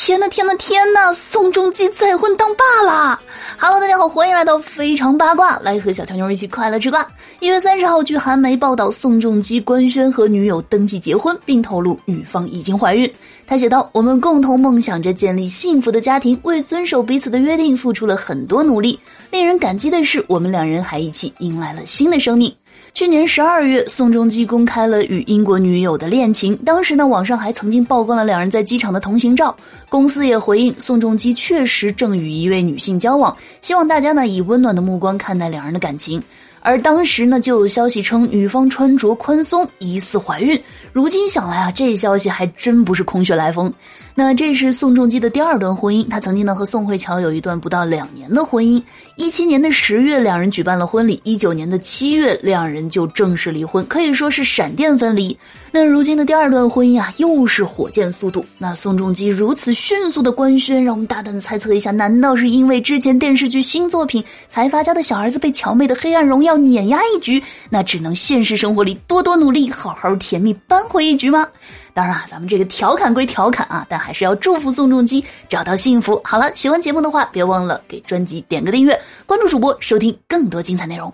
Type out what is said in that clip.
天呐天呐天呐！宋仲基再婚当爸啦！Hello，大家好，欢迎来到非常八卦，来和小乔妞一起快乐吃瓜。一月三十号，据韩媒报道，宋仲基官宣和女友登记结婚，并透露女方已经怀孕。他写道：“我们共同梦想着建立幸福的家庭，为遵守彼此的约定付出了很多努力。令人感激的是，我们两人还一起迎来了新的生命。”去年十二月，宋仲基公开了与英国女友的恋情。当时呢，网上还曾经曝光了两人在机场的同行照。公司也回应，宋仲基确实正与一位女性交往，希望大家呢以温暖的目光看待两人的感情。而当时呢，就有消息称女方穿着宽松，疑似怀孕。如今想来啊，这消息还真不是空穴来风。那这是宋仲基的第二段婚姻，他曾经呢和宋慧乔有一段不到两年的婚姻。一七年的十月，两人举办了婚礼；一九年的七月，两人就正式离婚，可以说是闪电分离。那如今的第二段婚姻啊，又是火箭速度。那宋仲基如此迅速的官宣，让我们大胆的猜测一下，难道是因为之前电视剧新作品《财阀家的小儿子》被乔妹的《黑暗荣耀》要碾压一局，那只能现实生活里多多努力，好好甜蜜扳回一局吗？当然啊，咱们这个调侃归调侃啊，但还是要祝福宋仲基找到幸福。好了，喜欢节目的话，别忘了给专辑点个订阅，关注主播，收听更多精彩内容。